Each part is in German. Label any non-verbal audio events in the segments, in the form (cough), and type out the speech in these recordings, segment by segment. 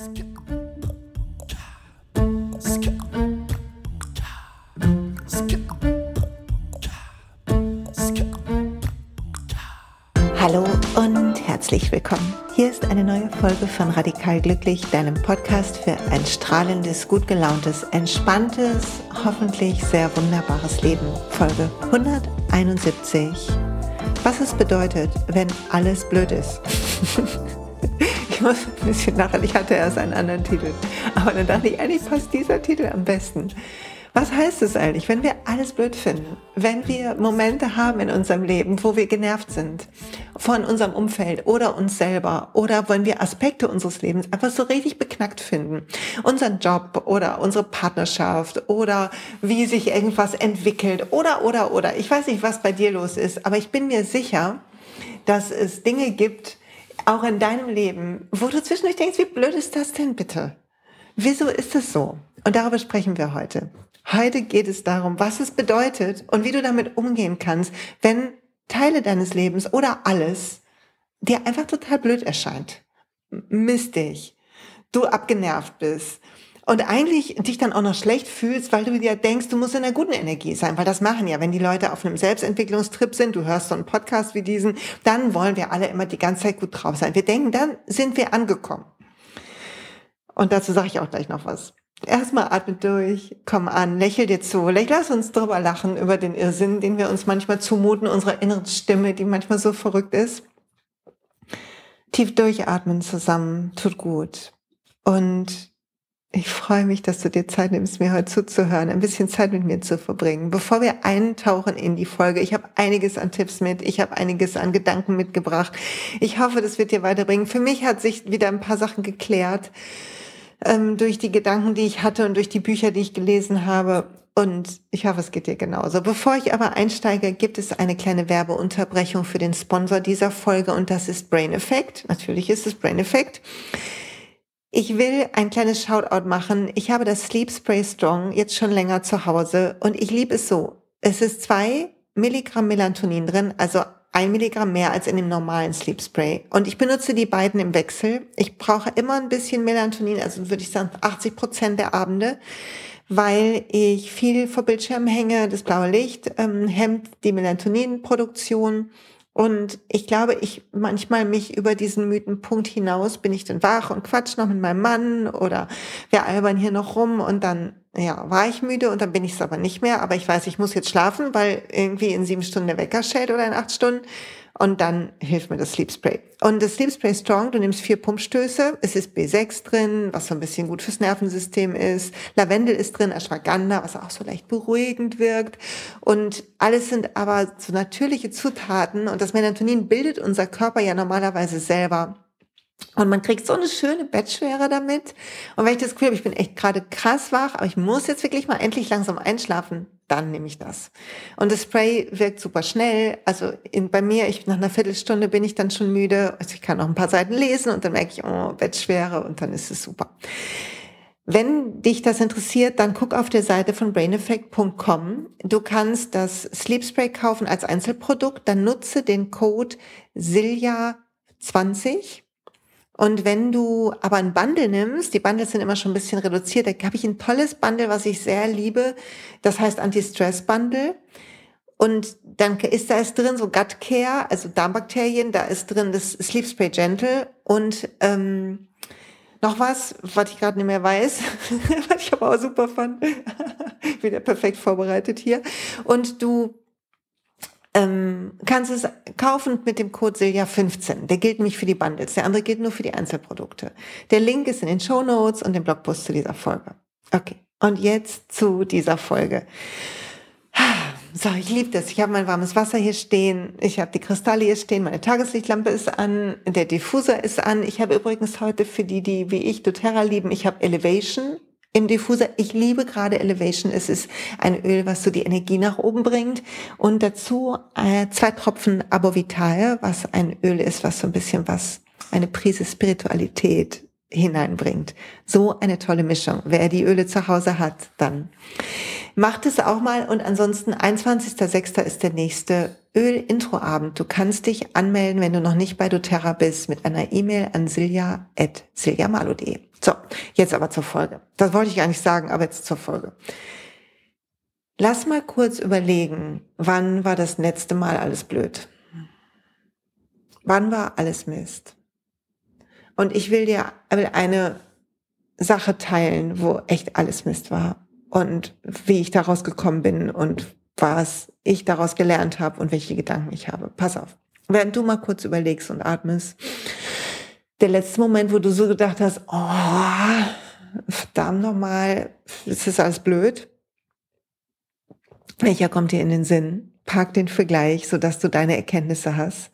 Hallo und herzlich willkommen. Hier ist eine neue Folge von Radikal Glücklich, deinem Podcast für ein strahlendes, gut gelauntes, entspanntes, hoffentlich sehr wunderbares Leben. Folge 171. Was es bedeutet, wenn alles blöd ist. (laughs) ich muss (laughs) ein bisschen lachen, ich hatte erst einen anderen Titel. Aber dann dachte ich, eigentlich passt dieser Titel am besten. Was heißt es eigentlich, wenn wir alles blöd finden? Wenn wir Momente haben in unserem Leben, wo wir genervt sind von unserem Umfeld oder uns selber oder wenn wir Aspekte unseres Lebens einfach so richtig beknackt finden. Unseren Job oder unsere Partnerschaft oder wie sich irgendwas entwickelt oder, oder, oder. Ich weiß nicht, was bei dir los ist, aber ich bin mir sicher, dass es Dinge gibt, auch in deinem Leben, wo du zwischendurch denkst, wie blöd ist das denn bitte? Wieso ist es so? Und darüber sprechen wir heute. Heute geht es darum, was es bedeutet und wie du damit umgehen kannst, wenn Teile deines Lebens oder alles dir einfach total blöd erscheint, mistig, du abgenervt bist und eigentlich dich dann auch noch schlecht fühlst, weil du dir denkst, du musst in einer guten Energie sein, weil das machen ja, wenn die Leute auf einem Selbstentwicklungstrip sind, du hörst so einen Podcast wie diesen, dann wollen wir alle immer die ganze Zeit gut drauf sein. Wir denken, dann sind wir angekommen. Und dazu sage ich auch gleich noch was. Erstmal atme durch, komm an, lächel dir zu. Lass uns drüber lachen über den Irrsinn, den wir uns manchmal zumuten, unserer inneren Stimme, die manchmal so verrückt ist. Tief durchatmen zusammen, tut gut. Und ich freue mich, dass du dir Zeit nimmst, mir heute zuzuhören, ein bisschen Zeit mit mir zu verbringen. Bevor wir eintauchen in die Folge, ich habe einiges an Tipps mit, ich habe einiges an Gedanken mitgebracht. Ich hoffe, das wird dir weiterbringen. Für mich hat sich wieder ein paar Sachen geklärt ähm, durch die Gedanken, die ich hatte und durch die Bücher, die ich gelesen habe. Und ich hoffe, es geht dir genauso. Bevor ich aber einsteige, gibt es eine kleine Werbeunterbrechung für den Sponsor dieser Folge und das ist Brain Effect. Natürlich ist es Brain Effect. Ich will ein kleines Shoutout machen. Ich habe das Sleep Spray Strong jetzt schon länger zu Hause und ich liebe es so. Es ist zwei Milligramm Melatonin drin, also ein Milligramm mehr als in dem normalen Sleep Spray. Und ich benutze die beiden im Wechsel. Ich brauche immer ein bisschen Melatonin, also würde ich sagen 80 Prozent der Abende, weil ich viel vor Bildschirmen hänge. Das blaue Licht ähm, hemmt die Melatoninproduktion. Und ich glaube, ich manchmal mich über diesen Mythenpunkt hinaus bin ich dann wach und quatsch noch mit meinem Mann oder wir albern hier noch rum und dann ja, war ich müde und dann bin ich es aber nicht mehr. Aber ich weiß, ich muss jetzt schlafen, weil irgendwie in sieben Stunden der Wecker schält oder in acht Stunden. Und dann hilft mir das Sleep Spray. Und das Sleep Spray Strong, du nimmst vier Pumpstöße. Es ist B6 drin, was so ein bisschen gut fürs Nervensystem ist. Lavendel ist drin, Ashwagandha, was auch so leicht beruhigend wirkt. Und alles sind aber so natürliche Zutaten. Und das Melatonin bildet unser Körper ja normalerweise selber. Und man kriegt so eine schöne Bettschwere damit. Und wenn ich das Gefühl habe, ich bin echt gerade krass wach, aber ich muss jetzt wirklich mal endlich langsam einschlafen, dann nehme ich das. Und das Spray wirkt super schnell. Also in, bei mir, ich, nach einer Viertelstunde bin ich dann schon müde. Also ich kann noch ein paar Seiten lesen und dann merke ich, oh, Bettschwere und dann ist es super. Wenn dich das interessiert, dann guck auf der Seite von braineffect.com. Du kannst das Sleep Spray kaufen als Einzelprodukt. Dann nutze den Code SILJA20 und wenn du aber ein Bundle nimmst, die Bundles sind immer schon ein bisschen reduziert, da habe ich ein tolles Bundle, was ich sehr liebe. Das heißt Anti-Stress-Bundle. Und dann ist da ist drin so Gut Care, also Darmbakterien, da ist drin das Sleep Spray Gentle und ähm, noch was, was ich gerade nicht mehr weiß, (laughs) was ich aber auch super fand. (laughs) Wieder perfekt vorbereitet hier. Und du ähm, kannst es kaufen mit dem Code Silja15. Der gilt nämlich für die Bundles, der andere gilt nur für die Einzelprodukte. Der Link ist in den Show Notes und dem Blogpost zu dieser Folge. Okay, und jetzt zu dieser Folge. So, ich liebe das. Ich habe mein warmes Wasser hier stehen. Ich habe die Kristalle hier stehen. Meine Tageslichtlampe ist an. Der Diffuser ist an. Ich habe übrigens heute für die, die wie ich doTERRA lieben, ich habe Elevation im Diffuser. Ich liebe gerade Elevation. Es ist ein Öl, was so die Energie nach oben bringt. Und dazu äh, zwei Tropfen Abovital, was ein Öl ist, was so ein bisschen was, eine Prise Spiritualität hineinbringt. So eine tolle Mischung. Wer die Öle zu Hause hat, dann macht es auch mal. Und ansonsten 21.06. ist der nächste Öl-Intro-Abend. Du kannst dich anmelden, wenn du noch nicht bei doTERRA bist, mit einer E-Mail an silja.siljamalo.de. So, jetzt aber zur Folge. Das wollte ich gar nicht sagen, aber jetzt zur Folge. Lass mal kurz überlegen, wann war das letzte Mal alles blöd? Wann war alles Mist? Und ich will dir eine Sache teilen, wo echt alles Mist war und wie ich daraus gekommen bin und was ich daraus gelernt habe und welche Gedanken ich habe. Pass auf. Während du mal kurz überlegst und atmest, der letzte Moment, wo du so gedacht hast, oh, verdammt nochmal, ist das alles blöd? Welcher kommt dir in den Sinn? Park den Vergleich, sodass du deine Erkenntnisse hast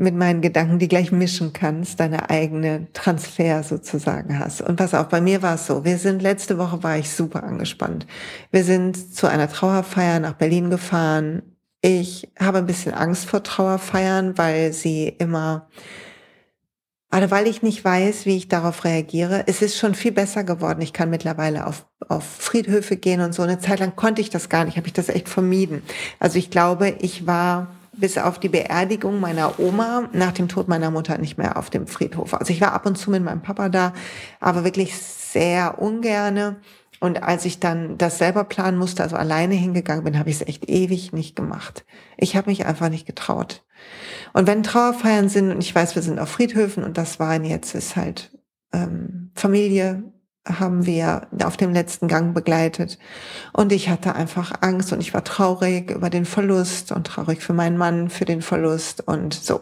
mit meinen Gedanken, die gleich mischen kannst, deine eigene Transfer sozusagen hast. Und pass auf, bei mir war es so, wir sind, letzte Woche war ich super angespannt. Wir sind zu einer Trauerfeier nach Berlin gefahren. Ich habe ein bisschen Angst vor Trauerfeiern, weil sie immer, also weil ich nicht weiß, wie ich darauf reagiere. Es ist schon viel besser geworden. Ich kann mittlerweile auf, auf Friedhöfe gehen und so. Eine Zeit lang konnte ich das gar nicht, habe ich das echt vermieden. Also ich glaube, ich war bis auf die Beerdigung meiner Oma nach dem Tod meiner Mutter nicht mehr auf dem Friedhof. Also ich war ab und zu mit meinem Papa da, aber wirklich sehr ungerne. Und als ich dann das selber planen musste, also alleine hingegangen bin, habe ich es echt ewig nicht gemacht. Ich habe mich einfach nicht getraut. Und wenn Trauerfeiern sind, und ich weiß, wir sind auf Friedhöfen und das waren jetzt, ist halt ähm, Familie, haben wir auf dem letzten Gang begleitet. Und ich hatte einfach Angst und ich war traurig über den Verlust und traurig für meinen Mann für den Verlust und so.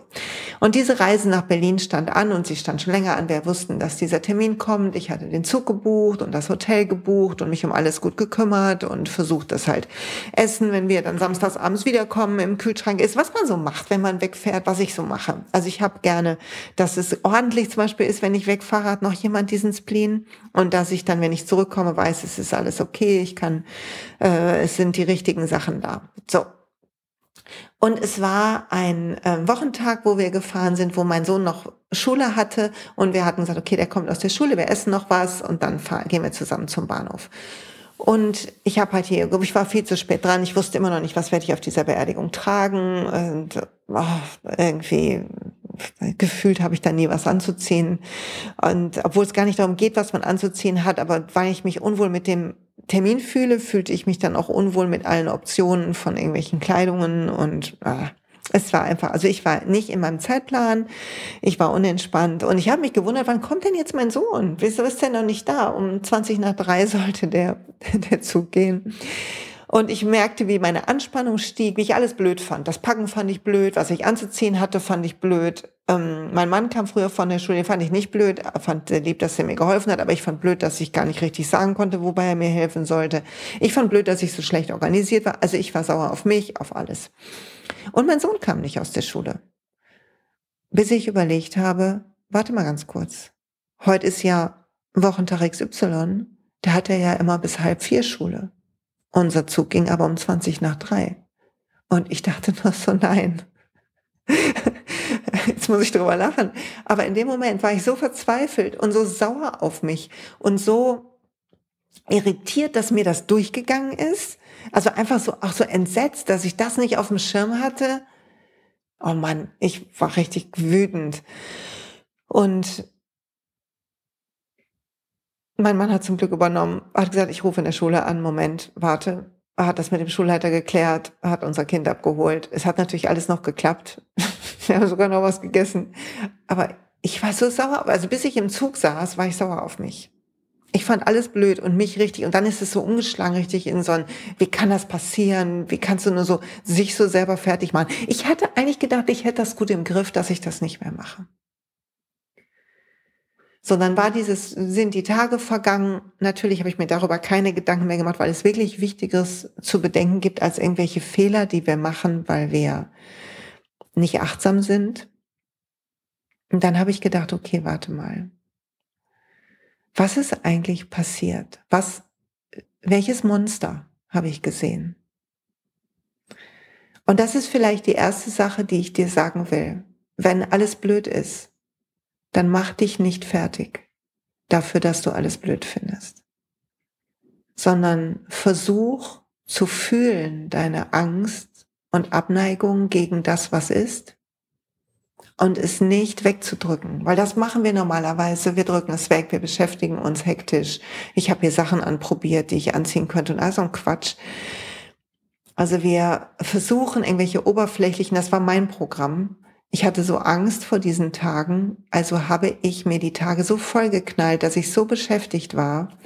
Und diese Reise nach Berlin stand an und sie stand schon länger an. Wir wussten, dass dieser Termin kommt. Ich hatte den Zug gebucht und das Hotel gebucht und mich um alles gut gekümmert und versucht, das halt Essen, wenn wir dann samstags abends wiederkommen, im Kühlschrank ist, was man so macht, wenn man wegfährt, was ich so mache. Also ich habe gerne, dass es ordentlich zum Beispiel ist, wenn ich wegfahre, hat noch jemand diesen Spleen und dass ich dann, wenn ich zurückkomme, weiß, es ist alles okay, ich kann, äh, es sind die richtigen Sachen da. So. Und es war ein äh, Wochentag, wo wir gefahren sind, wo mein Sohn noch Schule hatte und wir hatten gesagt, okay, der kommt aus der Schule, wir essen noch was und dann fahren, gehen wir zusammen zum Bahnhof. Und ich habe halt hier, ich war viel zu spät dran, ich wusste immer noch nicht, was werde ich auf dieser Beerdigung tragen und oh, irgendwie gefühlt habe ich da nie was anzuziehen. Und obwohl es gar nicht darum geht, was man anzuziehen hat, aber weil ich mich unwohl mit dem Termin fühle, fühlte ich mich dann auch unwohl mit allen Optionen von irgendwelchen Kleidungen und ah, es war einfach, also ich war nicht in meinem Zeitplan, ich war unentspannt und ich habe mich gewundert, wann kommt denn jetzt mein Sohn? Wieso ist der noch nicht da? Um 20 nach drei (laughs) sollte der, der Zug gehen. Und ich merkte, wie meine Anspannung stieg, wie ich alles blöd fand. Das Packen fand ich blöd, was ich anzuziehen hatte, fand ich blöd. Ähm, mein Mann kam früher von der Schule, den fand ich nicht blöd, fand sehr lieb, dass er mir geholfen hat, aber ich fand blöd, dass ich gar nicht richtig sagen konnte, wobei er mir helfen sollte. Ich fand blöd, dass ich so schlecht organisiert war. Also ich war sauer auf mich, auf alles. Und mein Sohn kam nicht aus der Schule. Bis ich überlegt habe, warte mal ganz kurz. Heute ist ja Wochentag XY. Da hat er ja immer bis halb vier Schule. Unser Zug ging aber um 20 nach drei. Und ich dachte nur so, nein. (laughs) Jetzt muss ich drüber lachen. Aber in dem Moment war ich so verzweifelt und so sauer auf mich und so irritiert, dass mir das durchgegangen ist. Also einfach so, auch so entsetzt, dass ich das nicht auf dem Schirm hatte. Oh Mann, ich war richtig wütend. Und mein Mann hat zum Glück übernommen, hat gesagt, ich rufe in der Schule an, Moment, warte. Er hat das mit dem Schulleiter geklärt, hat unser Kind abgeholt. Es hat natürlich alles noch geklappt. (laughs) Wir haben sogar noch was gegessen. Aber ich war so sauer. Also bis ich im Zug saß, war ich sauer auf mich. Ich fand alles blöd und mich richtig. Und dann ist es so umgeschlagen richtig in so ein, wie kann das passieren? Wie kannst du nur so sich so selber fertig machen? Ich hatte eigentlich gedacht, ich hätte das gut im Griff, dass ich das nicht mehr mache sondern war dieses, sind die Tage vergangen. Natürlich habe ich mir darüber keine Gedanken mehr gemacht, weil es wirklich Wichtiges zu bedenken gibt als irgendwelche Fehler, die wir machen, weil wir nicht achtsam sind. Und dann habe ich gedacht, okay, warte mal. Was ist eigentlich passiert? Was, welches Monster habe ich gesehen? Und das ist vielleicht die erste Sache, die ich dir sagen will. Wenn alles blöd ist, dann mach dich nicht fertig dafür, dass du alles blöd findest, sondern versuch zu fühlen deine Angst und Abneigung gegen das, was ist und es nicht wegzudrücken, weil das machen wir normalerweise. Wir drücken es weg, wir beschäftigen uns hektisch. Ich habe hier Sachen anprobiert, die ich anziehen könnte und all so ein Quatsch. Also wir versuchen irgendwelche oberflächlichen, das war mein Programm. Ich hatte so Angst vor diesen Tagen, also habe ich mir die Tage so vollgeknallt, dass ich so beschäftigt war,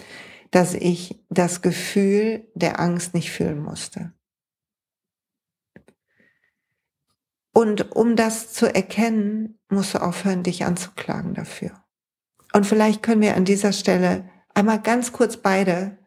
dass ich das Gefühl der Angst nicht fühlen musste. Und um das zu erkennen, musst du aufhören, dich anzuklagen dafür. Und vielleicht können wir an dieser Stelle einmal ganz kurz beide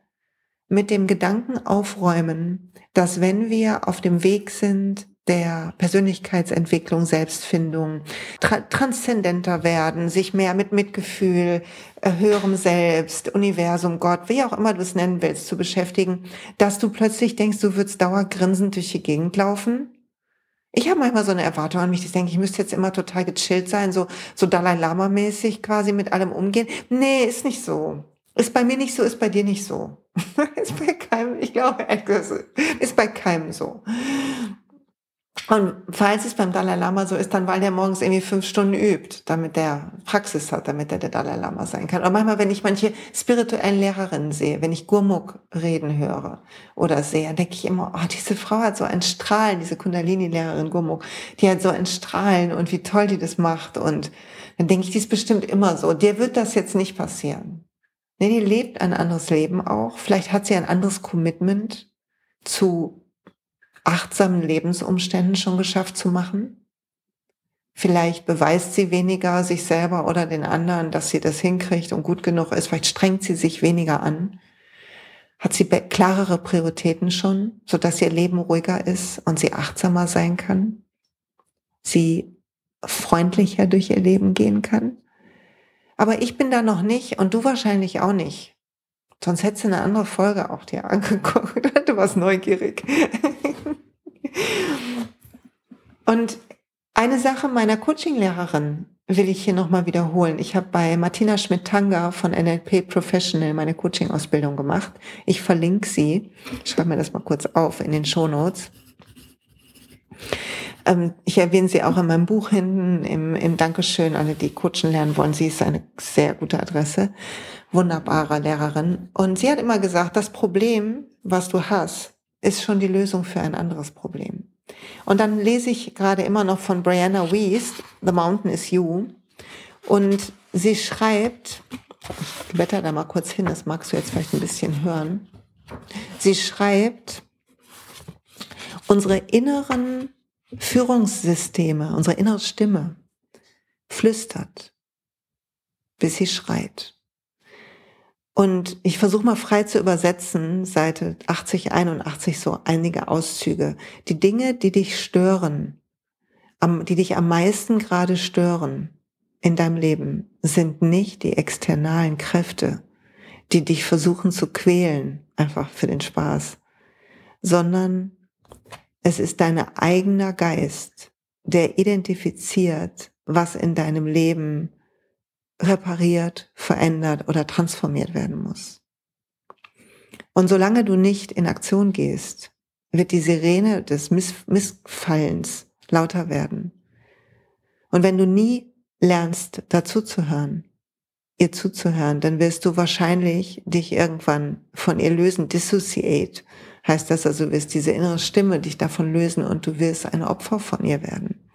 mit dem Gedanken aufräumen, dass wenn wir auf dem Weg sind, der Persönlichkeitsentwicklung, Selbstfindung, tra transzendenter werden, sich mehr mit Mitgefühl, äh, höherem Selbst, Universum, Gott, wie auch immer du es nennen willst, zu beschäftigen, dass du plötzlich denkst, du würdest dauergrinsend durch die Gegend laufen ich habe manchmal so eine Erwartung an mich, ich denke, ich müsste jetzt immer total gechillt sein, so, so Dalai Lama-mäßig quasi mit allem umgehen. Nee, ist nicht so. Ist bei mir nicht so, ist bei dir nicht so. (laughs) ist bei keinem, ich glaube, ist bei keinem so. Und falls es beim Dalai Lama so ist, dann weil der morgens irgendwie fünf Stunden übt, damit der Praxis hat, damit er der Dalai Lama sein kann. Und manchmal, wenn ich manche spirituellen Lehrerinnen sehe, wenn ich Gurmuk reden höre oder sehe, denke ich immer, oh, diese Frau hat so ein Strahlen, diese Kundalini-Lehrerin Gurmuk, die hat so ein Strahlen und wie toll die das macht. Und dann denke ich, die ist bestimmt immer so. Der wird das jetzt nicht passieren. Nee, die lebt ein anderes Leben auch. Vielleicht hat sie ein anderes Commitment zu achtsamen Lebensumständen schon geschafft zu machen? Vielleicht beweist sie weniger sich selber oder den anderen, dass sie das hinkriegt und gut genug ist. Vielleicht strengt sie sich weniger an. Hat sie klarere Prioritäten schon, sodass ihr Leben ruhiger ist und sie achtsamer sein kann? Sie freundlicher durch ihr Leben gehen kann? Aber ich bin da noch nicht und du wahrscheinlich auch nicht. Sonst hättest du eine andere Folge auch dir angeguckt. (laughs) Du warst neugierig. Und eine Sache meiner Coachinglehrerin will ich hier nochmal wiederholen. Ich habe bei Martina Schmidt-Tanga von NLP Professional meine Coaching-Ausbildung gemacht. Ich verlinke sie. Ich schreibe mir das mal kurz auf in den Show Notes. Ähm, ich erwähne sie auch in meinem Buch hinten im, im Dankeschön. Alle, die Coachen lernen wollen, sie ist eine sehr gute Adresse. Wunderbare Lehrerin. Und sie hat immer gesagt, das Problem, was du hast, ist schon die Lösung für ein anderes Problem. Und dann lese ich gerade immer noch von Brianna Weiss, The Mountain is You. Und sie schreibt, ich blätter da mal kurz hin, das magst du jetzt vielleicht ein bisschen hören. Sie schreibt, unsere inneren Führungssysteme, unsere innere Stimme flüstert, bis sie schreit. Und ich versuche mal frei zu übersetzen, Seite 80, 81, so einige Auszüge. Die Dinge, die dich stören, die dich am meisten gerade stören in deinem Leben, sind nicht die externalen Kräfte, die dich versuchen zu quälen, einfach für den Spaß, sondern es ist dein eigener Geist, der identifiziert, was in deinem Leben repariert, verändert oder transformiert werden muss. Und solange du nicht in Aktion gehst, wird die Sirene des Miss Missfallens lauter werden. Und wenn du nie lernst, dazu zu hören, ihr zuzuhören, dann wirst du wahrscheinlich dich irgendwann von ihr lösen. Dissociate heißt das also, du wirst diese innere Stimme dich davon lösen und du wirst ein Opfer von ihr werden.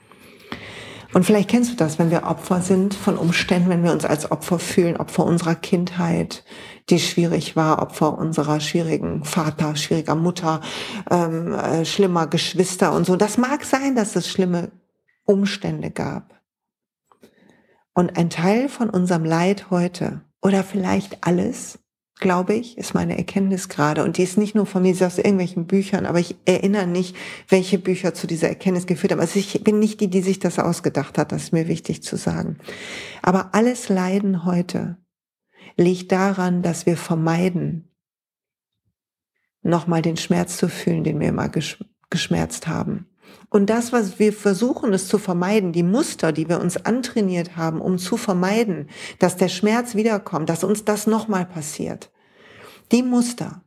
Und vielleicht kennst du das, wenn wir Opfer sind von Umständen, wenn wir uns als Opfer fühlen, Opfer unserer Kindheit, die schwierig war, Opfer unserer schwierigen Vater, schwieriger Mutter, ähm, äh, schlimmer Geschwister und so. Das mag sein, dass es schlimme Umstände gab. Und ein Teil von unserem Leid heute oder vielleicht alles glaube ich, ist meine Erkenntnis gerade. Und die ist nicht nur von mir, sie ist aus irgendwelchen Büchern, aber ich erinnere nicht, welche Bücher zu dieser Erkenntnis geführt haben. Also ich bin nicht die, die sich das ausgedacht hat, das ist mir wichtig zu sagen. Aber alles Leiden heute liegt daran, dass wir vermeiden, nochmal den Schmerz zu fühlen, den wir immer geschmerzt haben. Und das, was wir versuchen, es zu vermeiden, die Muster, die wir uns antrainiert haben, um zu vermeiden, dass der Schmerz wiederkommt, dass uns das nochmal passiert, die Muster,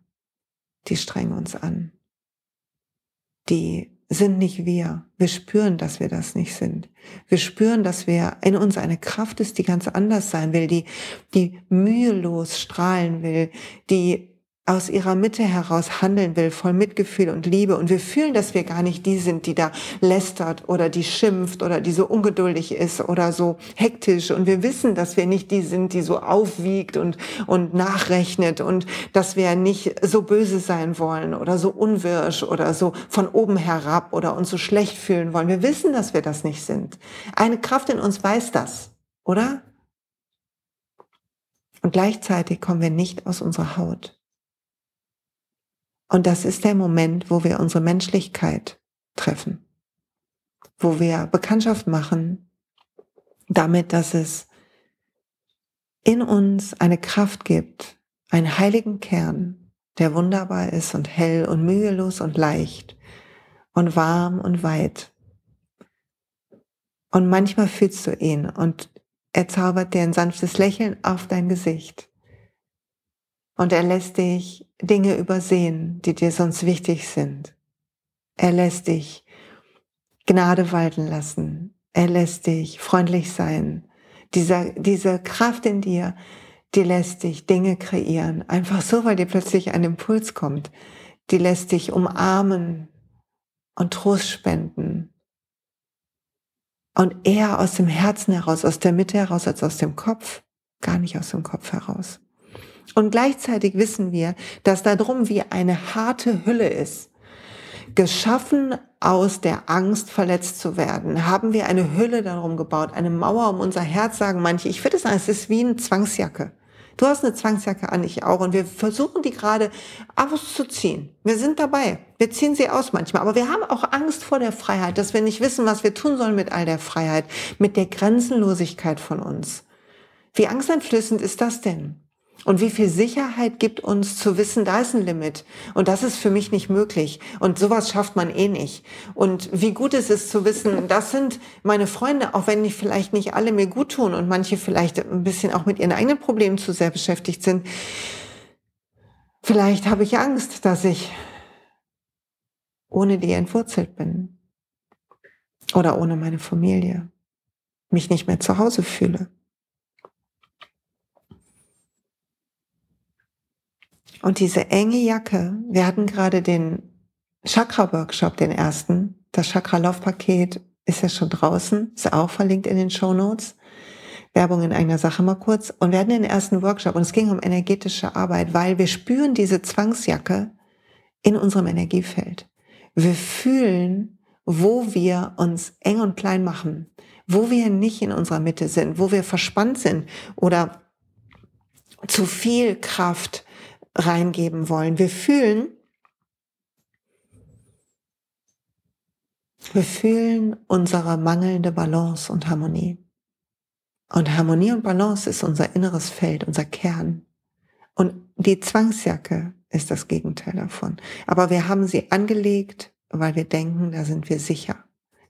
die strengen uns an. Die sind nicht wir. Wir spüren, dass wir das nicht sind. Wir spüren, dass wir in uns eine Kraft ist, die ganz anders sein will, die, die mühelos strahlen will, die aus ihrer Mitte heraus handeln will, voll Mitgefühl und Liebe. Und wir fühlen, dass wir gar nicht die sind, die da lästert oder die schimpft oder die so ungeduldig ist oder so hektisch. Und wir wissen, dass wir nicht die sind, die so aufwiegt und, und nachrechnet und dass wir nicht so böse sein wollen oder so unwirsch oder so von oben herab oder uns so schlecht fühlen wollen. Wir wissen, dass wir das nicht sind. Eine Kraft in uns weiß das, oder? Und gleichzeitig kommen wir nicht aus unserer Haut. Und das ist der Moment, wo wir unsere Menschlichkeit treffen, wo wir Bekanntschaft machen damit, dass es in uns eine Kraft gibt, einen heiligen Kern, der wunderbar ist und hell und mühelos und leicht und warm und weit. Und manchmal fühlst du ihn und er zaubert dir ein sanftes Lächeln auf dein Gesicht. Und er lässt dich Dinge übersehen, die dir sonst wichtig sind. Er lässt dich Gnade walten lassen. Er lässt dich freundlich sein. Dieser, diese Kraft in dir, die lässt dich Dinge kreieren. Einfach so, weil dir plötzlich ein Impuls kommt. Die lässt dich umarmen und Trost spenden. Und eher aus dem Herzen heraus, aus der Mitte heraus, als aus dem Kopf. Gar nicht aus dem Kopf heraus. Und gleichzeitig wissen wir, dass da drum wie eine harte Hülle ist. Geschaffen aus der Angst, verletzt zu werden, haben wir eine Hülle darum gebaut, eine Mauer um unser Herz, sagen manche. Ich würde sagen, es ist wie eine Zwangsjacke. Du hast eine Zwangsjacke an, ich auch. Und wir versuchen die gerade auszuziehen. Wir sind dabei. Wir ziehen sie aus manchmal. Aber wir haben auch Angst vor der Freiheit, dass wir nicht wissen, was wir tun sollen mit all der Freiheit, mit der Grenzenlosigkeit von uns. Wie angsteinflößend ist das denn? Und wie viel Sicherheit gibt uns zu wissen, da ist ein Limit. Und das ist für mich nicht möglich. Und sowas schafft man eh nicht. Und wie gut ist es zu wissen, das sind meine Freunde, auch wenn die vielleicht nicht alle mir gut tun und manche vielleicht ein bisschen auch mit ihren eigenen Problemen zu sehr beschäftigt sind. Vielleicht habe ich Angst, dass ich ohne die entwurzelt bin. Oder ohne meine Familie. Mich nicht mehr zu Hause fühle. Und diese enge Jacke, wir hatten gerade den Chakra-Workshop, den ersten. Das Chakra-Laufpaket ist ja schon draußen, ist auch verlinkt in den Show Notes. Werbung in einer Sache mal kurz. Und wir hatten den ersten Workshop und es ging um energetische Arbeit, weil wir spüren diese Zwangsjacke in unserem Energiefeld. Wir fühlen, wo wir uns eng und klein machen, wo wir nicht in unserer Mitte sind, wo wir verspannt sind oder zu viel Kraft reingeben wollen. Wir fühlen, wir fühlen unsere mangelnde Balance und Harmonie. Und Harmonie und Balance ist unser inneres Feld, unser Kern. Und die Zwangsjacke ist das Gegenteil davon. Aber wir haben sie angelegt, weil wir denken, da sind wir sicher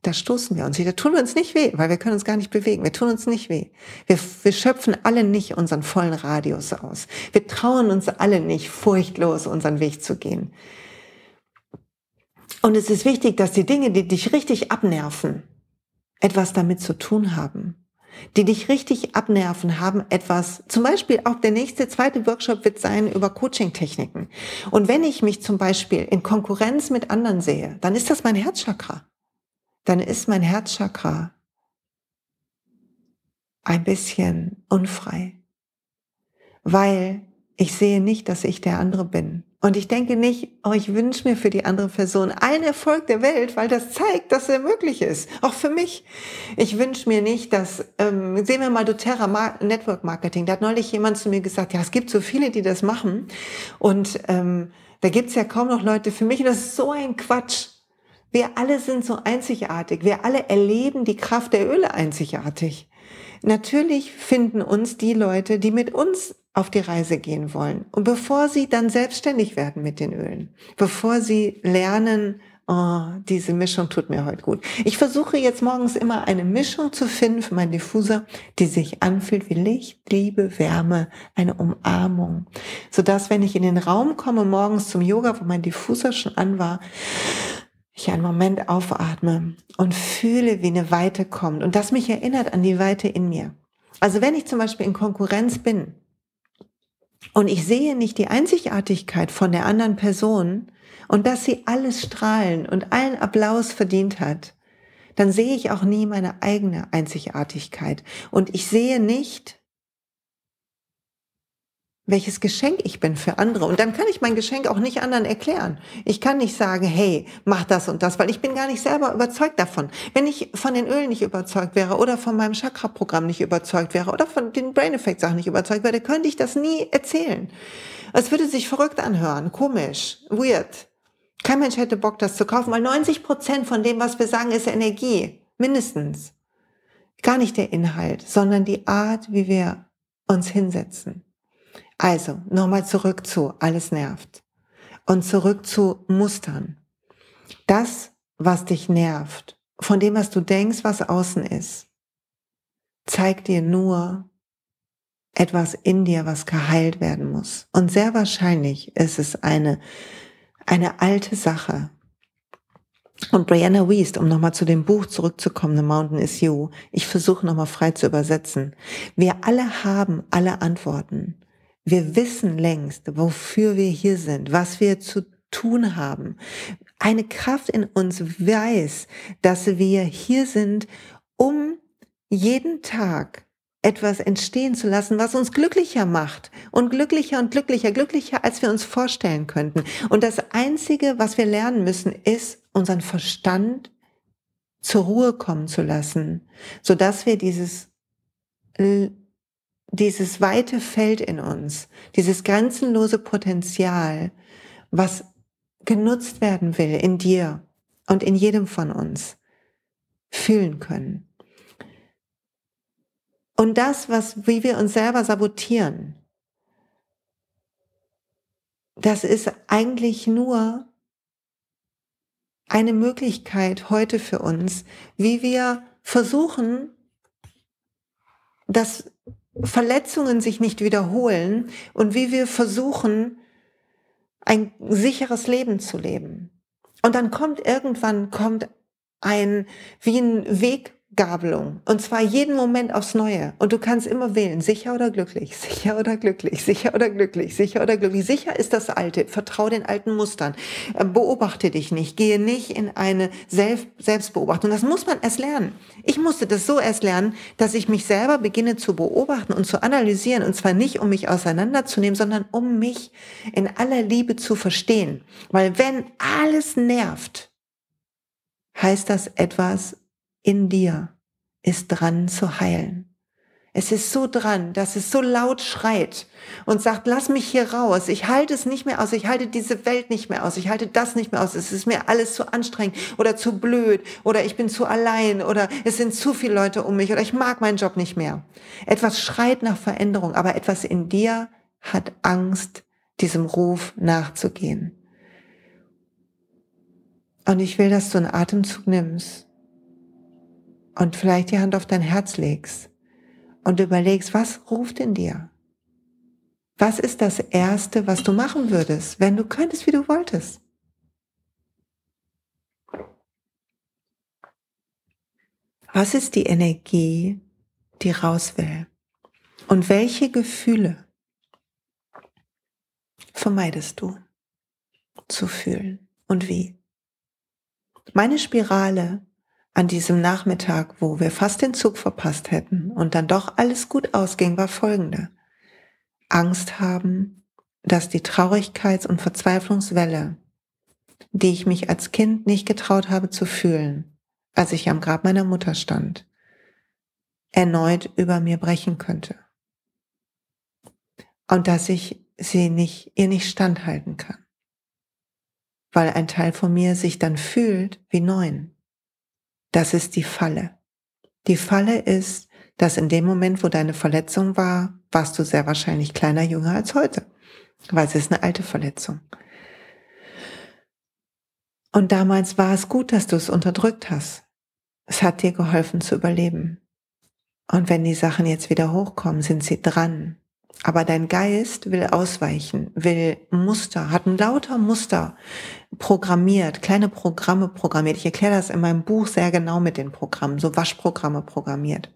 da stoßen wir uns. Da tun wir uns nicht weh, weil wir können uns gar nicht bewegen. Wir tun uns nicht weh. Wir, wir schöpfen alle nicht unseren vollen Radius aus. Wir trauen uns alle nicht, furchtlos unseren Weg zu gehen. Und es ist wichtig, dass die Dinge, die dich richtig abnerven, etwas damit zu tun haben. Die dich richtig abnerven, haben etwas, zum Beispiel auch der nächste, zweite Workshop wird sein über Coaching-Techniken. Und wenn ich mich zum Beispiel in Konkurrenz mit anderen sehe, dann ist das mein Herzchakra dann ist mein Herzchakra ein bisschen unfrei, weil ich sehe nicht, dass ich der andere bin. Und ich denke nicht, oh, ich wünsche mir für die andere Person allen Erfolg der Welt, weil das zeigt, dass er möglich ist. Auch für mich. Ich wünsche mir nicht, dass, ähm, sehen wir mal doTERRA Network Marketing. Da hat neulich jemand zu mir gesagt, ja, es gibt so viele, die das machen. Und ähm, da gibt's ja kaum noch Leute für mich. Und das ist so ein Quatsch. Wir alle sind so einzigartig. Wir alle erleben die Kraft der Öle einzigartig. Natürlich finden uns die Leute, die mit uns auf die Reise gehen wollen. Und bevor sie dann selbstständig werden mit den Ölen, bevor sie lernen, oh, diese Mischung tut mir heute gut. Ich versuche jetzt morgens immer eine Mischung zu finden für meinen Diffuser, die sich anfühlt wie Licht, Liebe, Wärme, eine Umarmung. Sodass, wenn ich in den Raum komme morgens zum Yoga, wo mein Diffuser schon an war, ich einen Moment aufatme und fühle, wie eine Weite kommt und das mich erinnert an die Weite in mir. Also wenn ich zum Beispiel in Konkurrenz bin und ich sehe nicht die Einzigartigkeit von der anderen Person und dass sie alles strahlen und allen Applaus verdient hat, dann sehe ich auch nie meine eigene Einzigartigkeit. Und ich sehe nicht, welches Geschenk ich bin für andere. Und dann kann ich mein Geschenk auch nicht anderen erklären. Ich kann nicht sagen, hey, mach das und das, weil ich bin gar nicht selber überzeugt davon. Wenn ich von den Ölen nicht überzeugt wäre oder von meinem Chakra-Programm nicht überzeugt wäre oder von den Brain Effect Sachen nicht überzeugt wäre, könnte ich das nie erzählen. Es würde sich verrückt anhören, komisch, weird. Kein Mensch hätte Bock, das zu kaufen, weil 90 Prozent von dem, was wir sagen, ist Energie. Mindestens. Gar nicht der Inhalt, sondern die Art, wie wir uns hinsetzen. Also, nochmal zurück zu, alles nervt. Und zurück zu Mustern. Das, was dich nervt, von dem, was du denkst, was außen ist, zeigt dir nur etwas in dir, was geheilt werden muss. Und sehr wahrscheinlich ist es eine, eine alte Sache. Und Brianna Wiest, um nochmal zu dem Buch zurückzukommen, The Mountain is You, ich versuche nochmal frei zu übersetzen. Wir alle haben alle Antworten. Wir wissen längst, wofür wir hier sind, was wir zu tun haben. Eine Kraft in uns weiß, dass wir hier sind, um jeden Tag etwas entstehen zu lassen, was uns glücklicher macht und glücklicher und glücklicher, glücklicher, als wir uns vorstellen könnten. Und das Einzige, was wir lernen müssen, ist, unseren Verstand zur Ruhe kommen zu lassen, sodass wir dieses dieses weite Feld in uns, dieses grenzenlose Potenzial, was genutzt werden will in dir und in jedem von uns, fühlen können. Und das, was, wie wir uns selber sabotieren, das ist eigentlich nur eine Möglichkeit heute für uns, wie wir versuchen, das Verletzungen sich nicht wiederholen und wie wir versuchen, ein sicheres Leben zu leben. Und dann kommt irgendwann kommt ein wie ein Weg Gabelung. Und zwar jeden Moment aufs Neue. Und du kannst immer wählen, sicher oder glücklich, (laughs) sicher oder glücklich, sicher oder glücklich, sicher oder glücklich. Sicher ist das Alte. Vertrau den alten Mustern. Äh, beobachte dich nicht. Gehe nicht in eine Selbstbeobachtung. Das muss man erst lernen. Ich musste das so erst lernen, dass ich mich selber beginne zu beobachten und zu analysieren. Und zwar nicht, um mich auseinanderzunehmen, sondern um mich in aller Liebe zu verstehen. Weil wenn alles nervt, heißt das etwas in dir ist dran zu heilen. Es ist so dran, dass es so laut schreit und sagt, lass mich hier raus. Ich halte es nicht mehr aus. Ich halte diese Welt nicht mehr aus. Ich halte das nicht mehr aus. Es ist mir alles zu anstrengend oder zu blöd oder ich bin zu allein oder es sind zu viele Leute um mich oder ich mag meinen Job nicht mehr. Etwas schreit nach Veränderung, aber etwas in dir hat Angst, diesem Ruf nachzugehen. Und ich will, dass du einen Atemzug nimmst und vielleicht die Hand auf dein Herz legst und überlegst, was ruft in dir? Was ist das Erste, was du machen würdest, wenn du könntest, wie du wolltest? Was ist die Energie, die raus will? Und welche Gefühle vermeidest du zu fühlen und wie? Meine Spirale an diesem Nachmittag, wo wir fast den Zug verpasst hätten und dann doch alles gut ausging, war folgende. Angst haben, dass die Traurigkeits- und Verzweiflungswelle, die ich mich als Kind nicht getraut habe zu fühlen, als ich am Grab meiner Mutter stand, erneut über mir brechen könnte. Und dass ich sie nicht, ihr nicht standhalten kann. Weil ein Teil von mir sich dann fühlt wie neun das ist die Falle. Die Falle ist, dass in dem Moment, wo deine Verletzung war, warst du sehr wahrscheinlich kleiner, jünger als heute, weil es ist eine alte Verletzung. Und damals war es gut, dass du es unterdrückt hast. Es hat dir geholfen zu überleben. Und wenn die Sachen jetzt wieder hochkommen, sind sie dran. Aber dein Geist will ausweichen, will Muster, hat ein lauter Muster, programmiert, kleine Programme programmiert. Ich erkläre das in meinem Buch sehr genau mit den Programmen, so Waschprogramme programmiert,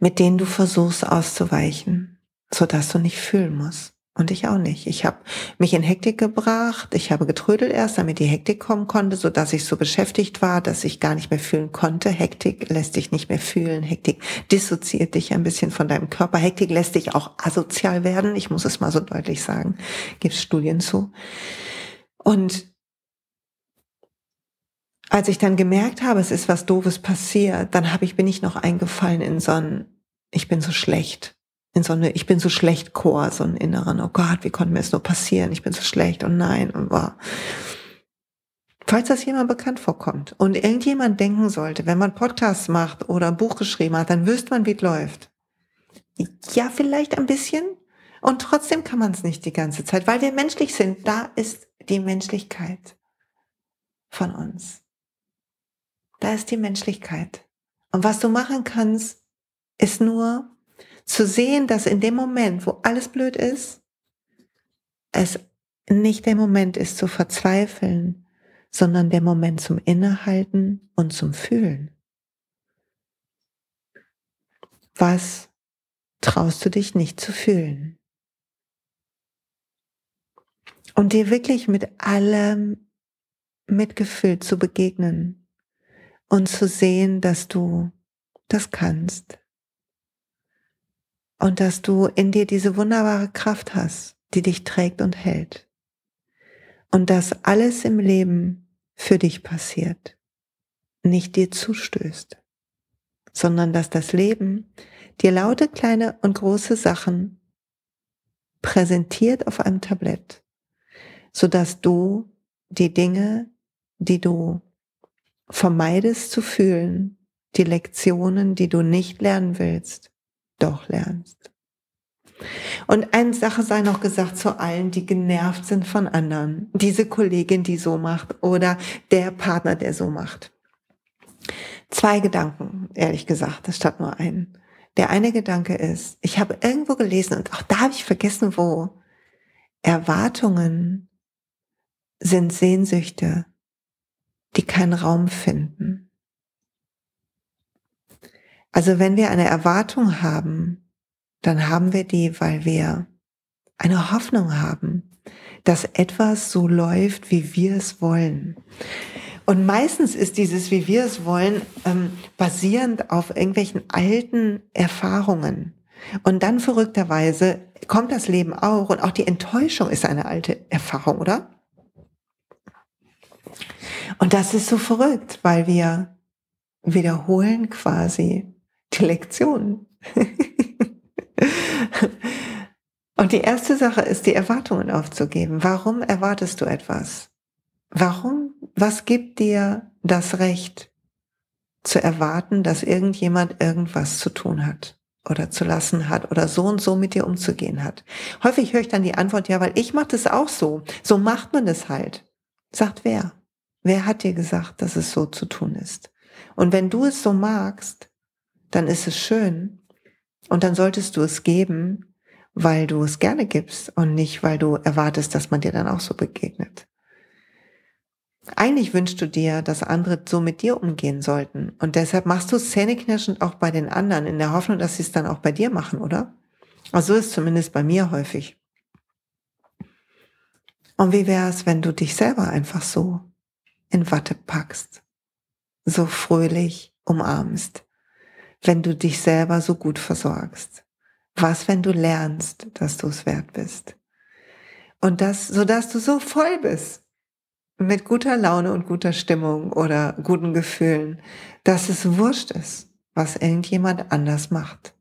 mit denen du versuchst auszuweichen, sodass du nicht fühlen musst. Und ich auch nicht. Ich habe mich in Hektik gebracht. Ich habe getrödelt erst, damit die Hektik kommen konnte, so dass ich so beschäftigt war, dass ich gar nicht mehr fühlen konnte. Hektik lässt dich nicht mehr fühlen. Hektik dissoziiert dich ein bisschen von deinem Körper. Hektik lässt dich auch asozial werden. Ich muss es mal so deutlich sagen. Gibt Studien zu. Und als ich dann gemerkt habe, es ist was Doofes passiert, dann habe ich, bin ich noch eingefallen in so ein, ich bin so schlecht in so eine, ich bin so schlecht Chor, so einen inneren, oh Gott, wie konnte mir das nur passieren? Ich bin so schlecht und nein und war. Falls das jemand bekannt vorkommt und irgendjemand denken sollte, wenn man Podcasts macht oder ein Buch geschrieben hat, dann wüsste man, wie es läuft. Ja, vielleicht ein bisschen. Und trotzdem kann man es nicht die ganze Zeit, weil wir menschlich sind. Da ist die Menschlichkeit von uns. Da ist die Menschlichkeit. Und was du machen kannst, ist nur zu sehen, dass in dem Moment, wo alles blöd ist, es nicht der Moment ist zu verzweifeln, sondern der Moment zum Innehalten und zum Fühlen. Was traust du dich nicht zu fühlen? Und dir wirklich mit allem Mitgefühl zu begegnen und zu sehen, dass du das kannst, und dass du in dir diese wunderbare Kraft hast, die dich trägt und hält. Und dass alles im Leben für dich passiert, nicht dir zustößt, sondern dass das Leben dir laute kleine und große Sachen präsentiert auf einem Tablett, so dass du die Dinge, die du vermeidest zu fühlen, die Lektionen, die du nicht lernen willst, doch lernst. Und eine Sache sei noch gesagt zu allen, die genervt sind von anderen. Diese Kollegin, die so macht oder der Partner, der so macht. Zwei Gedanken, ehrlich gesagt, statt nur einen. Der eine Gedanke ist, ich habe irgendwo gelesen und auch da habe ich vergessen, wo. Erwartungen sind Sehnsüchte, die keinen Raum finden. Also wenn wir eine Erwartung haben, dann haben wir die, weil wir eine Hoffnung haben, dass etwas so läuft, wie wir es wollen. Und meistens ist dieses, wie wir es wollen, ähm, basierend auf irgendwelchen alten Erfahrungen. Und dann verrückterweise kommt das Leben auch und auch die Enttäuschung ist eine alte Erfahrung, oder? Und das ist so verrückt, weil wir wiederholen quasi die Lektion. (laughs) Und die erste Sache ist, die Erwartungen aufzugeben. Warum erwartest du etwas? Warum? Was gibt dir das Recht zu erwarten, dass irgendjemand irgendwas zu tun hat oder zu lassen hat oder so und so mit dir umzugehen hat? Häufig höre ich dann die Antwort, ja, weil ich mache das auch so. So macht man es halt. Sagt wer? Wer hat dir gesagt, dass es so zu tun ist? Und wenn du es so magst, dann ist es schön. Und dann solltest du es geben, weil du es gerne gibst und nicht, weil du erwartest, dass man dir dann auch so begegnet. Eigentlich wünschst du dir, dass andere so mit dir umgehen sollten. Und deshalb machst du zähneknirschend auch bei den anderen, in der Hoffnung, dass sie es dann auch bei dir machen, oder? Also so ist zumindest bei mir häufig. Und wie wäre es, wenn du dich selber einfach so in Watte packst, so fröhlich umarmst, wenn du dich selber so gut versorgst? Was, wenn du lernst, dass du es wert bist? Und das, so dass du so voll bist mit guter Laune und guter Stimmung oder guten Gefühlen, dass es wurscht ist, was irgendjemand anders macht.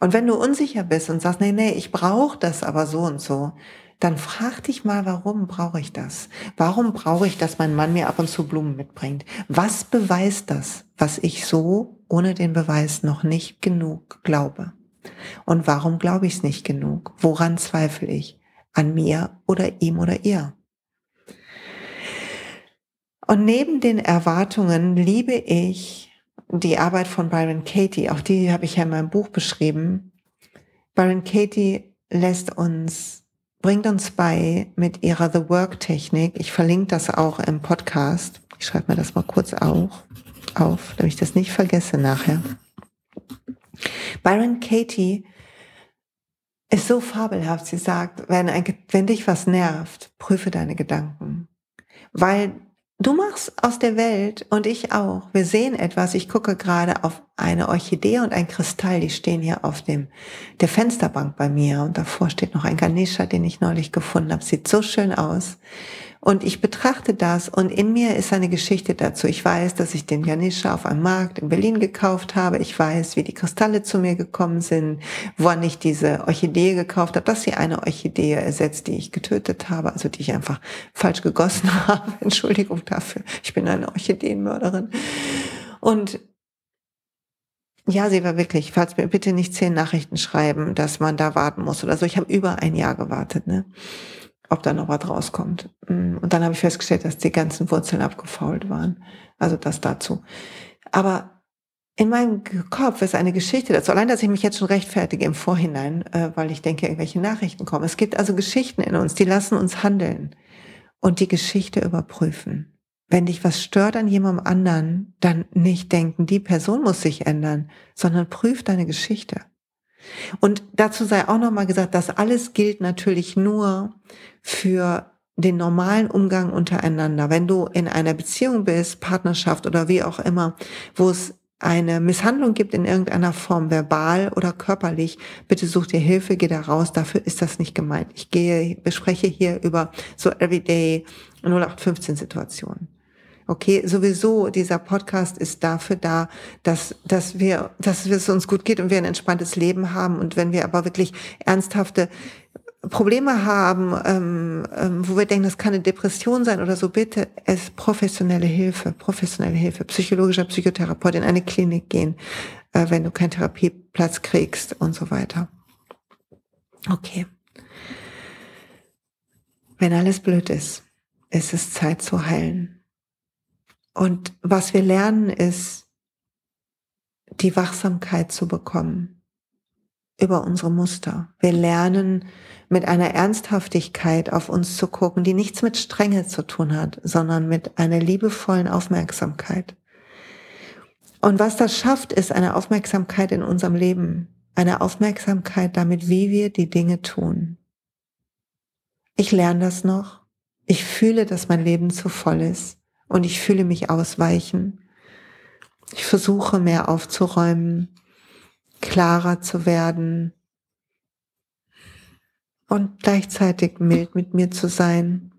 Und wenn du unsicher bist und sagst, nee, nee, ich brauche das aber so und so, dann frag dich mal, warum brauche ich das? Warum brauche ich, dass mein Mann mir ab und zu Blumen mitbringt? Was beweist das, was ich so ohne den Beweis noch nicht genug glaube? Und warum glaube ich es nicht genug? Woran zweifle ich? An mir oder ihm oder ihr? Und neben den Erwartungen liebe ich die Arbeit von Byron Katie, auch die habe ich ja in meinem Buch beschrieben. Byron Katie lässt uns bringt uns bei mit ihrer The Work Technik. Ich verlinke das auch im Podcast. Ich schreibe mir das mal kurz auch auf, damit ich das nicht vergesse nachher. Byron Katie ist so fabelhaft. Sie sagt, wenn, ein, wenn dich was nervt, prüfe deine Gedanken. Weil du machst aus der Welt und ich auch. Wir sehen etwas. Ich gucke gerade auf eine Orchidee und ein Kristall. Die stehen hier auf dem, der Fensterbank bei mir. Und davor steht noch ein Ganesha, den ich neulich gefunden habe. Sieht so schön aus. Und ich betrachte das und in mir ist eine Geschichte dazu. Ich weiß, dass ich den Janischa auf einem Markt in Berlin gekauft habe. Ich weiß, wie die Kristalle zu mir gekommen sind, wann ich diese Orchidee gekauft habe, dass sie eine Orchidee ersetzt, die ich getötet habe, also die ich einfach falsch gegossen (laughs) habe. Entschuldigung dafür. Ich bin eine Orchideenmörderin. Und ja, sie war wirklich, falls mir bitte nicht zehn Nachrichten schreiben, dass man da warten muss oder so. Ich habe über ein Jahr gewartet, ne? ob da noch was rauskommt. Mm, und dann habe ich festgestellt, dass die ganzen Wurzeln abgefault waren. Also das dazu. Aber in meinem Kopf ist eine Geschichte dazu. Allein, dass ich mich jetzt schon rechtfertige im Vorhinein, äh, weil ich denke, irgendwelche Nachrichten kommen. Es gibt also Geschichten in uns, die lassen uns handeln und die Geschichte überprüfen. Wenn dich was stört an jemandem anderen, dann nicht denken, die Person muss sich ändern, sondern prüf deine Geschichte. Und dazu sei auch nochmal gesagt, das alles gilt natürlich nur für den normalen Umgang untereinander. Wenn du in einer Beziehung bist, Partnerschaft oder wie auch immer, wo es eine Misshandlung gibt in irgendeiner Form, verbal oder körperlich, bitte such dir Hilfe, geh da raus, dafür ist das nicht gemeint. Ich gehe, bespreche hier über so everyday 0815 Situationen. Okay, sowieso, dieser Podcast ist dafür da, dass, dass wir, dass es uns gut geht und wir ein entspanntes Leben haben. Und wenn wir aber wirklich ernsthafte Probleme haben, ähm, ähm, wo wir denken, das kann eine Depression sein oder so, bitte es professionelle Hilfe, professionelle Hilfe, psychologischer Psychotherapeut in eine Klinik gehen, äh, wenn du keinen Therapieplatz kriegst und so weiter. Okay. Wenn alles blöd ist, ist es Zeit zu heilen. Und was wir lernen ist, die Wachsamkeit zu bekommen über unsere Muster. Wir lernen mit einer Ernsthaftigkeit auf uns zu gucken, die nichts mit Strenge zu tun hat, sondern mit einer liebevollen Aufmerksamkeit. Und was das schafft, ist eine Aufmerksamkeit in unserem Leben, eine Aufmerksamkeit damit, wie wir die Dinge tun. Ich lerne das noch. Ich fühle, dass mein Leben zu voll ist und ich fühle mich ausweichen. Ich versuche mehr aufzuräumen, klarer zu werden und gleichzeitig mild mit mir zu sein.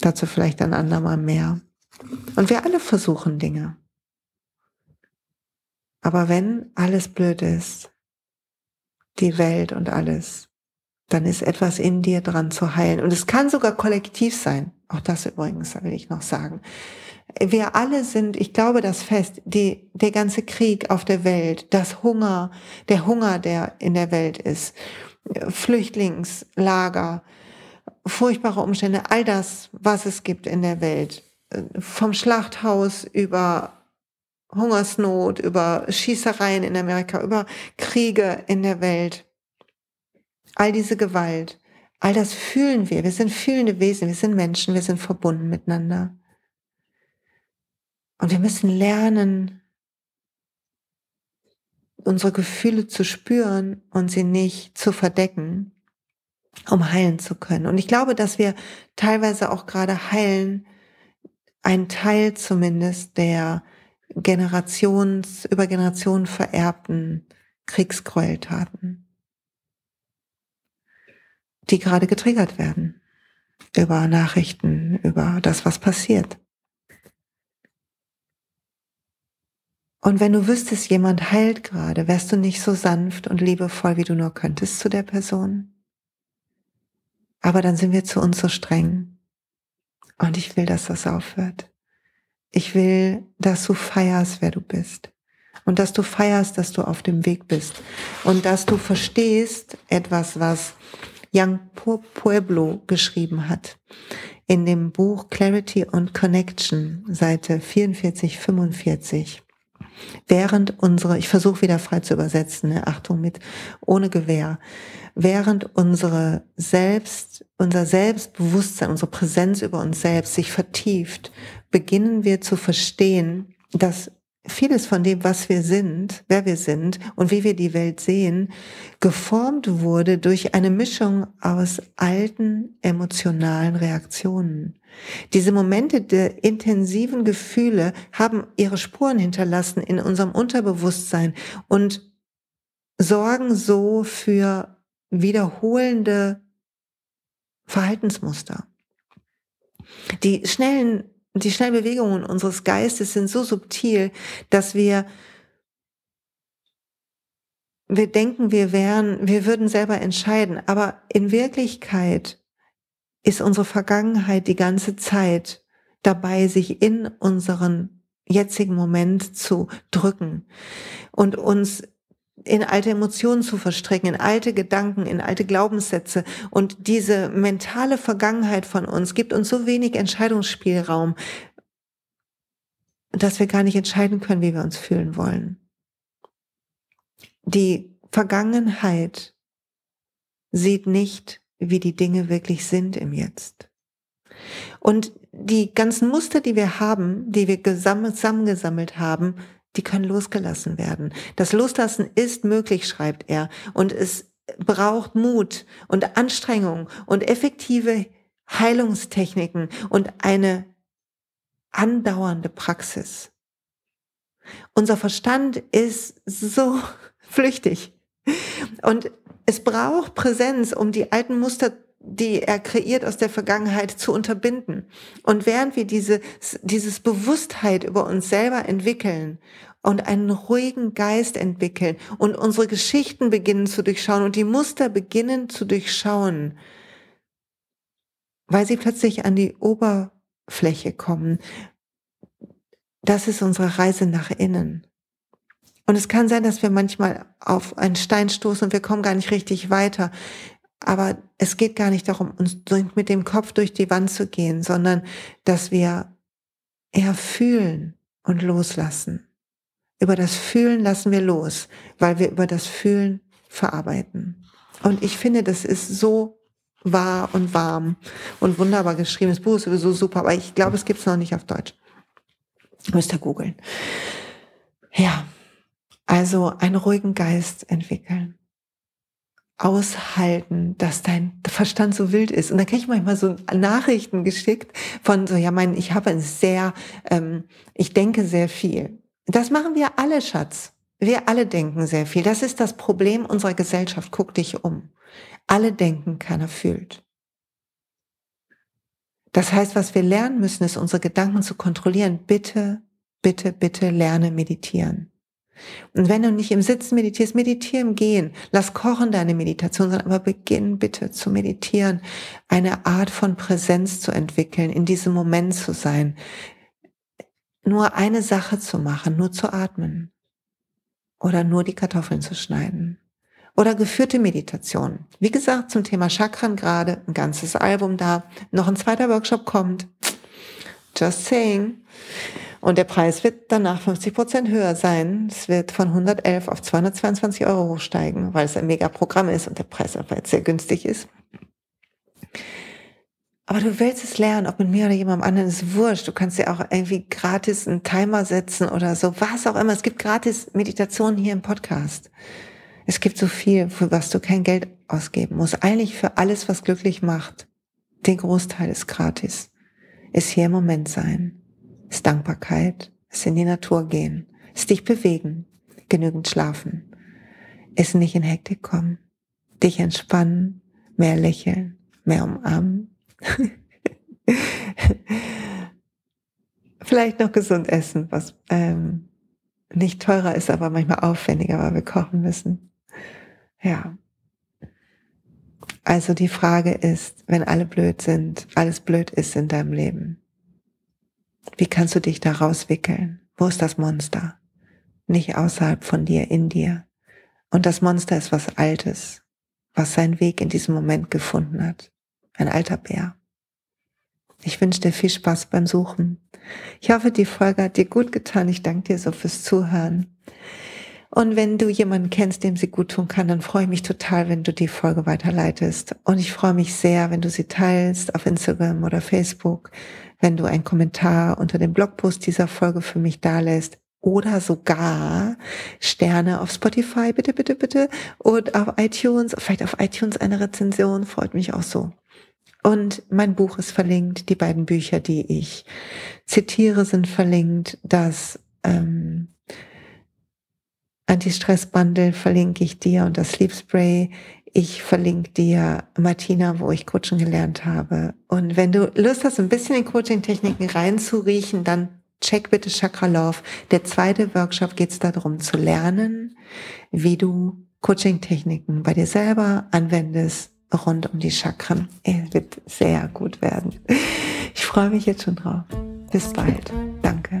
Dazu vielleicht ein andermal mehr. Und wir alle versuchen Dinge. Aber wenn alles blöd ist, die Welt und alles, dann ist etwas in dir dran zu heilen. Und es kann sogar kollektiv sein. Auch das übrigens will ich noch sagen. Wir alle sind, ich glaube das fest, die, der ganze Krieg auf der Welt, das Hunger, der Hunger, der in der Welt ist, Flüchtlingslager, furchtbare Umstände, all das, was es gibt in der Welt, vom Schlachthaus über Hungersnot, über Schießereien in Amerika, über Kriege in der Welt, all diese Gewalt, All das fühlen wir. Wir sind fühlende Wesen, wir sind Menschen, wir sind verbunden miteinander. Und wir müssen lernen, unsere Gefühle zu spüren und sie nicht zu verdecken, um heilen zu können. Und ich glaube, dass wir teilweise auch gerade heilen, ein Teil zumindest der Generations, über Generationen vererbten Kriegsgräueltaten die gerade getriggert werden. Über Nachrichten, über das, was passiert. Und wenn du wüsstest, jemand heilt gerade, wärst du nicht so sanft und liebevoll, wie du nur könntest zu der Person. Aber dann sind wir zu uns so streng. Und ich will, dass das aufhört. Ich will, dass du feierst, wer du bist. Und dass du feierst, dass du auf dem Weg bist. Und dass du verstehst etwas, was Young Pueblo geschrieben hat. In dem Buch Clarity and Connection, Seite 44, 45. während unsere, ich versuche wieder frei zu übersetzen, ne, Achtung mit, ohne Gewehr, während unsere Selbst, unser Selbstbewusstsein, unsere Präsenz über uns selbst sich vertieft, beginnen wir zu verstehen, dass vieles von dem, was wir sind, wer wir sind und wie wir die Welt sehen, geformt wurde durch eine Mischung aus alten emotionalen Reaktionen. Diese Momente der intensiven Gefühle haben ihre Spuren hinterlassen in unserem Unterbewusstsein und sorgen so für wiederholende Verhaltensmuster. Die schnellen die schnellen Bewegungen unseres Geistes sind so subtil, dass wir wir denken, wir wären, wir würden selber entscheiden, aber in Wirklichkeit ist unsere Vergangenheit die ganze Zeit dabei, sich in unseren jetzigen Moment zu drücken und uns in alte Emotionen zu verstricken, in alte Gedanken, in alte Glaubenssätze. Und diese mentale Vergangenheit von uns gibt uns so wenig Entscheidungsspielraum, dass wir gar nicht entscheiden können, wie wir uns fühlen wollen. Die Vergangenheit sieht nicht, wie die Dinge wirklich sind im Jetzt. Und die ganzen Muster, die wir haben, die wir zusammengesammelt haben, die können losgelassen werden. Das Loslassen ist möglich, schreibt er. Und es braucht Mut und Anstrengung und effektive Heilungstechniken und eine andauernde Praxis. Unser Verstand ist so (laughs) flüchtig. Und es braucht Präsenz, um die alten Muster die er kreiert aus der Vergangenheit zu unterbinden. Und während wir diese, dieses Bewusstheit über uns selber entwickeln und einen ruhigen Geist entwickeln und unsere Geschichten beginnen zu durchschauen und die Muster beginnen zu durchschauen, weil sie plötzlich an die Oberfläche kommen. Das ist unsere Reise nach innen. Und es kann sein, dass wir manchmal auf einen Stein stoßen und wir kommen gar nicht richtig weiter. Aber es geht gar nicht darum, uns mit dem Kopf durch die Wand zu gehen, sondern dass wir eher fühlen und loslassen. Über das Fühlen lassen wir los, weil wir über das Fühlen verarbeiten. Und ich finde, das ist so wahr und warm und wunderbar geschrieben. Das Buch ist sowieso super, aber ich glaube, es gibt es noch nicht auf Deutsch. Müsst ihr googeln. Ja, also einen ruhigen Geist entwickeln aushalten, dass dein Verstand so wild ist. Und dann kriege ich manchmal so Nachrichten geschickt von so, ja, mein, ich habe ein sehr, ähm, ich denke sehr viel. Das machen wir alle, Schatz. Wir alle denken sehr viel. Das ist das Problem unserer Gesellschaft. Guck dich um. Alle denken, keiner fühlt. Das heißt, was wir lernen müssen, ist unsere Gedanken zu kontrollieren. Bitte, bitte, bitte lerne meditieren. Und wenn du nicht im Sitzen meditierst, meditiere im Gehen. Lass kochen deine Meditation, sondern aber beginn bitte zu meditieren, eine Art von Präsenz zu entwickeln, in diesem Moment zu sein. Nur eine Sache zu machen, nur zu atmen. Oder nur die Kartoffeln zu schneiden. Oder geführte Meditation. Wie gesagt, zum Thema Chakran gerade ein ganzes Album da. Noch ein zweiter Workshop kommt. Just saying. Und der Preis wird danach 50 Prozent höher sein. Es wird von 111 auf 222 Euro hochsteigen, weil es ein Mega-Programm ist und der Preis einfach jetzt sehr günstig ist. Aber du willst es lernen, ob mit mir oder jemandem anderen, ist wurscht. Du kannst dir auch irgendwie gratis einen Timer setzen oder so, was auch immer. Es gibt gratis Meditationen hier im Podcast. Es gibt so viel, für was du kein Geld ausgeben musst. Eigentlich für alles, was glücklich macht. Den Großteil ist gratis. Ist hier im Moment sein ist Dankbarkeit, ist in die Natur gehen, ist dich bewegen, genügend schlafen, ist nicht in Hektik kommen, dich entspannen, mehr lächeln, mehr umarmen. (laughs) Vielleicht noch gesund essen, was ähm, nicht teurer ist, aber manchmal aufwendiger, weil wir kochen müssen. Ja. Also die Frage ist, wenn alle blöd sind, alles blöd ist in deinem Leben, wie kannst du dich da rauswickeln? Wo ist das Monster? Nicht außerhalb von dir, in dir. Und das Monster ist was Altes, was seinen Weg in diesem Moment gefunden hat. Ein alter Bär. Ich wünsche dir viel Spaß beim Suchen. Ich hoffe, die Folge hat dir gut getan. Ich danke dir so fürs Zuhören. Und wenn du jemanden kennst, dem sie gut tun kann, dann freue ich mich total, wenn du die Folge weiterleitest. Und ich freue mich sehr, wenn du sie teilst auf Instagram oder Facebook, wenn du einen Kommentar unter dem Blogpost dieser Folge für mich dalässt oder sogar Sterne auf Spotify, bitte, bitte, bitte, und auf iTunes, vielleicht auf iTunes eine Rezension, freut mich auch so. Und mein Buch ist verlinkt, die beiden Bücher, die ich zitiere, sind verlinkt, das ähm, Anti-Stress-Bundle verlinke ich dir und das Sleep Spray. Ich verlinke dir Martina, wo ich Coaching gelernt habe. Und wenn du Lust hast, ein bisschen in Coaching-Techniken reinzuriechen, dann check bitte Chakra Love. Der zweite Workshop geht es darum zu lernen, wie du Coaching-Techniken bei dir selber anwendest rund um die Chakren. Er wird sehr gut werden. Ich freue mich jetzt schon drauf. Bis bald. Danke.